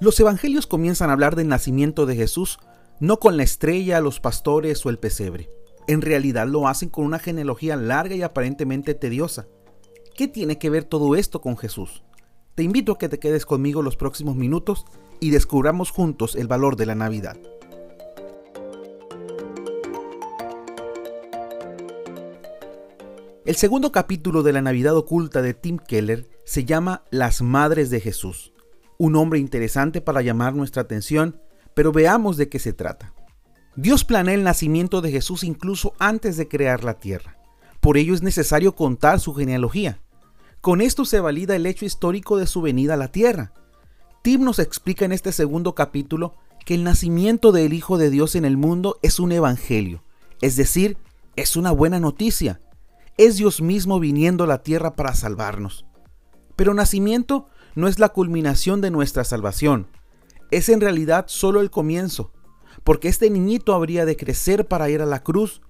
Los evangelios comienzan a hablar del nacimiento de Jesús no con la estrella, los pastores o el pesebre. En realidad lo hacen con una genealogía larga y aparentemente tediosa. ¿Qué tiene que ver todo esto con Jesús? Te invito a que te quedes conmigo los próximos minutos y descubramos juntos el valor de la Navidad. El segundo capítulo de la Navidad oculta de Tim Keller se llama Las Madres de Jesús. Un nombre interesante para llamar nuestra atención, pero veamos de qué se trata. Dios planea el nacimiento de Jesús incluso antes de crear la tierra. Por ello es necesario contar su genealogía. Con esto se valida el hecho histórico de su venida a la tierra. Tim nos explica en este segundo capítulo que el nacimiento del Hijo de Dios en el mundo es un evangelio, es decir, es una buena noticia. Es Dios mismo viniendo a la tierra para salvarnos. Pero nacimiento no es la culminación de nuestra salvación, es en realidad solo el comienzo porque este niñito habría de crecer para ir a la cruz,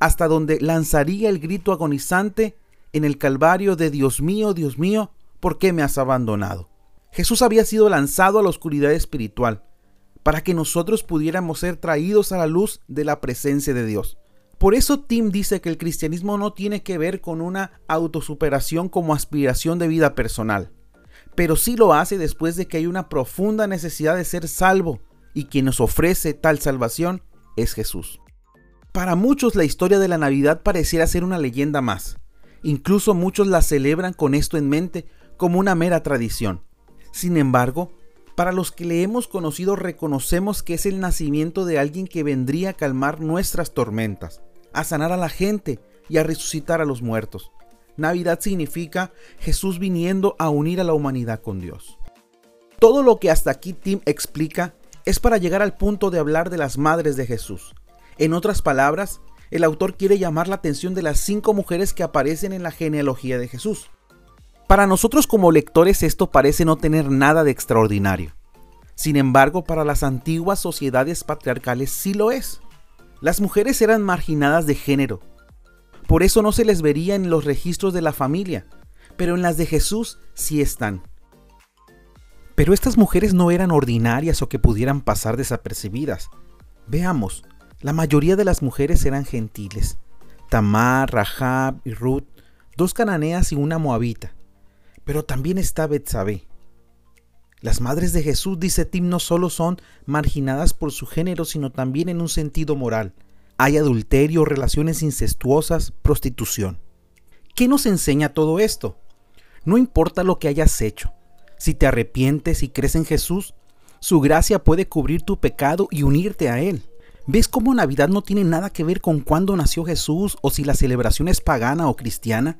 hasta donde lanzaría el grito agonizante en el Calvario de Dios mío, Dios mío, ¿por qué me has abandonado? Jesús había sido lanzado a la oscuridad espiritual, para que nosotros pudiéramos ser traídos a la luz de la presencia de Dios. Por eso Tim dice que el cristianismo no tiene que ver con una autosuperación como aspiración de vida personal, pero sí lo hace después de que hay una profunda necesidad de ser salvo y quien nos ofrece tal salvación es Jesús. Para muchos la historia de la Navidad pareciera ser una leyenda más. Incluso muchos la celebran con esto en mente como una mera tradición. Sin embargo, para los que le hemos conocido reconocemos que es el nacimiento de alguien que vendría a calmar nuestras tormentas, a sanar a la gente y a resucitar a los muertos. Navidad significa Jesús viniendo a unir a la humanidad con Dios. Todo lo que hasta aquí Tim explica es para llegar al punto de hablar de las madres de Jesús. En otras palabras, el autor quiere llamar la atención de las cinco mujeres que aparecen en la genealogía de Jesús. Para nosotros como lectores esto parece no tener nada de extraordinario. Sin embargo, para las antiguas sociedades patriarcales sí lo es. Las mujeres eran marginadas de género. Por eso no se les vería en los registros de la familia, pero en las de Jesús sí están. Pero estas mujeres no eran ordinarias o que pudieran pasar desapercibidas. Veamos, la mayoría de las mujeres eran gentiles. Tamar, Rahab y Ruth, dos cananeas y una moabita. Pero también está Betsabé. Las madres de Jesús, dice Tim, no solo son marginadas por su género, sino también en un sentido moral. Hay adulterio, relaciones incestuosas, prostitución. ¿Qué nos enseña todo esto? No importa lo que hayas hecho, si te arrepientes y crees en Jesús, su gracia puede cubrir tu pecado y unirte a Él. ¿Ves cómo Navidad no tiene nada que ver con cuándo nació Jesús o si la celebración es pagana o cristiana?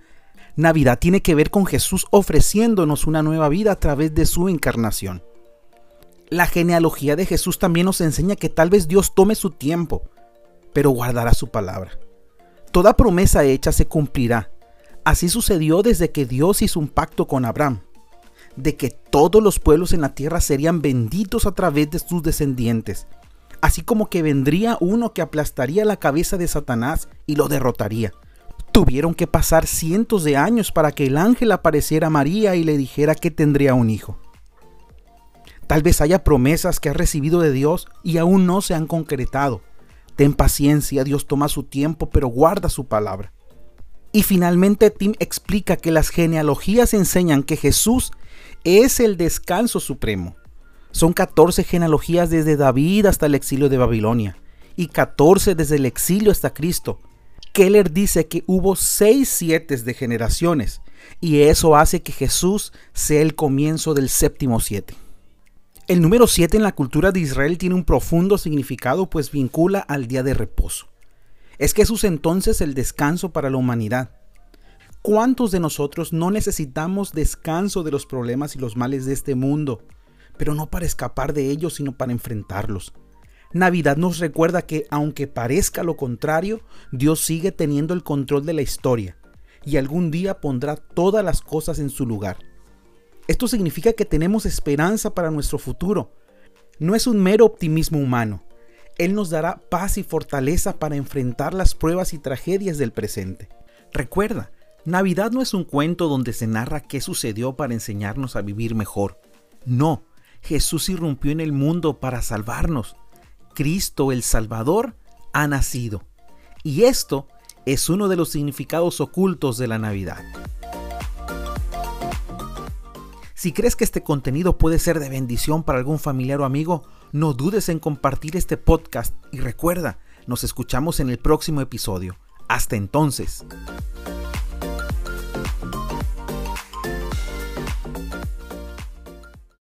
Navidad tiene que ver con Jesús ofreciéndonos una nueva vida a través de su encarnación. La genealogía de Jesús también nos enseña que tal vez Dios tome su tiempo, pero guardará su palabra. Toda promesa hecha se cumplirá. Así sucedió desde que Dios hizo un pacto con Abraham de que todos los pueblos en la tierra serían benditos a través de sus descendientes, así como que vendría uno que aplastaría la cabeza de Satanás y lo derrotaría. Tuvieron que pasar cientos de años para que el ángel apareciera a María y le dijera que tendría un hijo. Tal vez haya promesas que has recibido de Dios y aún no se han concretado. Ten paciencia, Dios toma su tiempo, pero guarda su palabra. Y finalmente Tim explica que las genealogías enseñan que Jesús es el descanso supremo. Son 14 genealogías desde David hasta el exilio de Babilonia y 14 desde el exilio hasta Cristo. Keller dice que hubo 6 siete de generaciones y eso hace que Jesús sea el comienzo del séptimo siete. El número 7 en la cultura de Israel tiene un profundo significado pues vincula al día de reposo. Es Jesús entonces el descanso para la humanidad. ¿Cuántos de nosotros no necesitamos descanso de los problemas y los males de este mundo? Pero no para escapar de ellos, sino para enfrentarlos. Navidad nos recuerda que, aunque parezca lo contrario, Dios sigue teniendo el control de la historia y algún día pondrá todas las cosas en su lugar. Esto significa que tenemos esperanza para nuestro futuro. No es un mero optimismo humano. Él nos dará paz y fortaleza para enfrentar las pruebas y tragedias del presente. Recuerda, Navidad no es un cuento donde se narra qué sucedió para enseñarnos a vivir mejor. No, Jesús irrumpió en el mundo para salvarnos. Cristo el Salvador ha nacido. Y esto es uno de los significados ocultos de la Navidad. Si crees que este contenido puede ser de bendición para algún familiar o amigo, no dudes en compartir este podcast y recuerda, nos escuchamos en el próximo episodio. Hasta entonces.